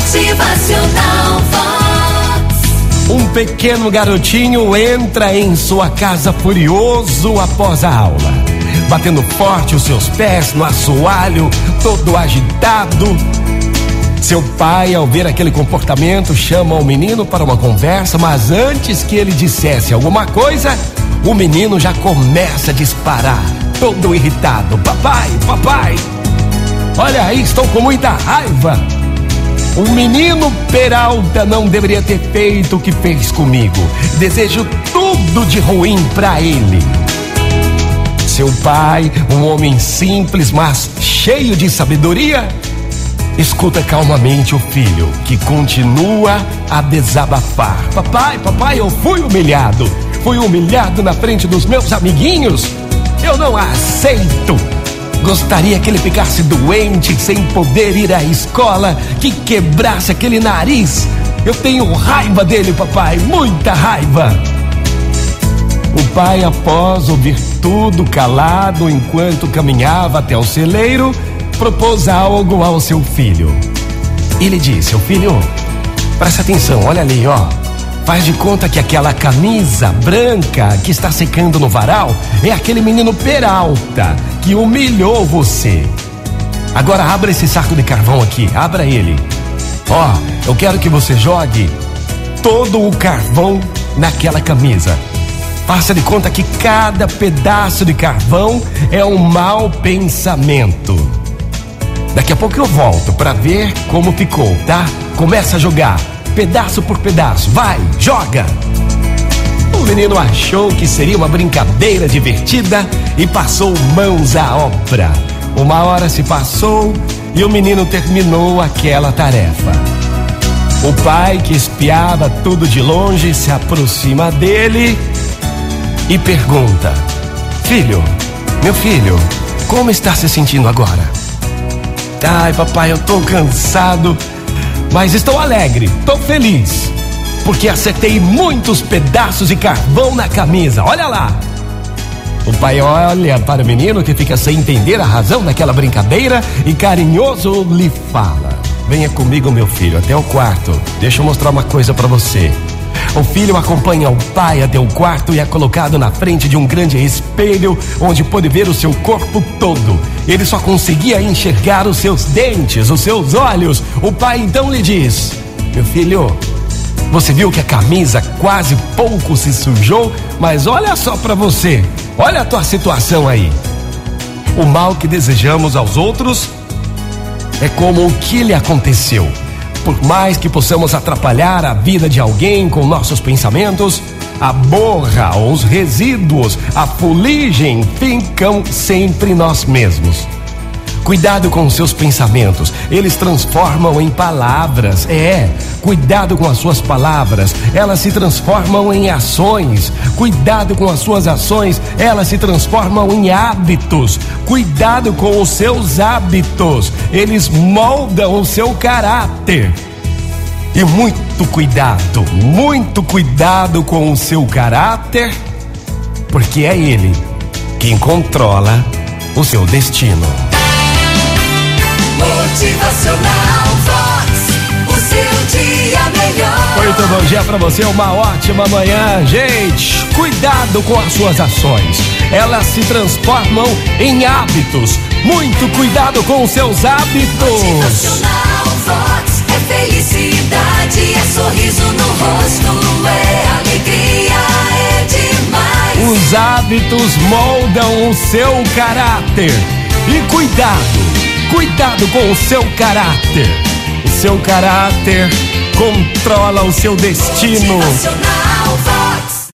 Motivacional Vox. Um pequeno garotinho entra em sua casa furioso após a aula, batendo forte os seus pés no assoalho, todo agitado. Seu pai, ao ver aquele comportamento, chama o menino para uma conversa, mas antes que ele dissesse alguma coisa, o menino já começa a disparar, todo irritado. Papai, papai, olha aí, estou com muita raiva. O menino Peralta não deveria ter feito o que fez comigo. Desejo tudo de ruim para ele. Seu pai, um homem simples, mas cheio de sabedoria, escuta calmamente o filho, que continua a desabafar. Papai, papai, eu fui humilhado. Fui humilhado na frente dos meus amiguinhos. Eu não aceito. Gostaria que ele ficasse doente, sem poder ir à escola, que quebrasse aquele nariz. Eu tenho raiva dele, papai, muita raiva. O pai, após ouvir tudo calado enquanto caminhava até o celeiro, propôs algo ao seu filho. Ele disse: Seu filho, presta atenção, olha ali, ó. Faz de conta que aquela camisa branca que está secando no varal é aquele menino Peralta que humilhou você. Agora abra esse saco de carvão aqui, abra ele. Ó, eu quero que você jogue todo o carvão naquela camisa. Faça de conta que cada pedaço de carvão é um mau pensamento. Daqui a pouco eu volto para ver como ficou, tá? Começa a jogar pedaço por pedaço. Vai, joga! O menino achou que seria uma brincadeira divertida e passou mãos à obra. Uma hora se passou e o menino terminou aquela tarefa. O pai, que espiava tudo de longe, se aproxima dele e pergunta: Filho, meu filho, como está se sentindo agora? Ai, papai, eu tô cansado mas estou alegre, estou feliz, porque acertei muitos pedaços de carvão na camisa. Olha lá! O pai olha para o menino que fica sem entender a razão daquela brincadeira e carinhoso lhe fala: Venha comigo, meu filho, até o quarto. Deixa eu mostrar uma coisa para você. O filho acompanha o pai até o quarto e é colocado na frente de um grande espelho onde pôde ver o seu corpo todo. Ele só conseguia enxergar os seus dentes, os seus olhos. O pai então lhe diz: Meu filho, você viu que a camisa quase pouco se sujou, mas olha só para você. Olha a tua situação aí. O mal que desejamos aos outros é como o que lhe aconteceu. Por mais que possamos atrapalhar a vida de alguém com nossos pensamentos, a borra, os resíduos, a fuligem ficam sempre nós mesmos. Cuidado com seus pensamentos, eles transformam em palavras. É, cuidado com as suas palavras, elas se transformam em ações. Cuidado com as suas ações, elas se transformam em hábitos. Cuidado com os seus hábitos, eles moldam o seu caráter. E muito cuidado, muito cuidado com o seu caráter, porque é ele quem controla o seu destino. Motivacional Muito bom dia pra você, uma ótima manhã, gente. Cuidado com as suas ações, elas se transformam em hábitos. Muito cuidado com os seus hábitos. Vox é felicidade, é sorriso no rosto, é alegria, é demais. Os hábitos moldam o seu caráter. E cuidado, cuidado com o seu caráter. O seu caráter controla o seu destino.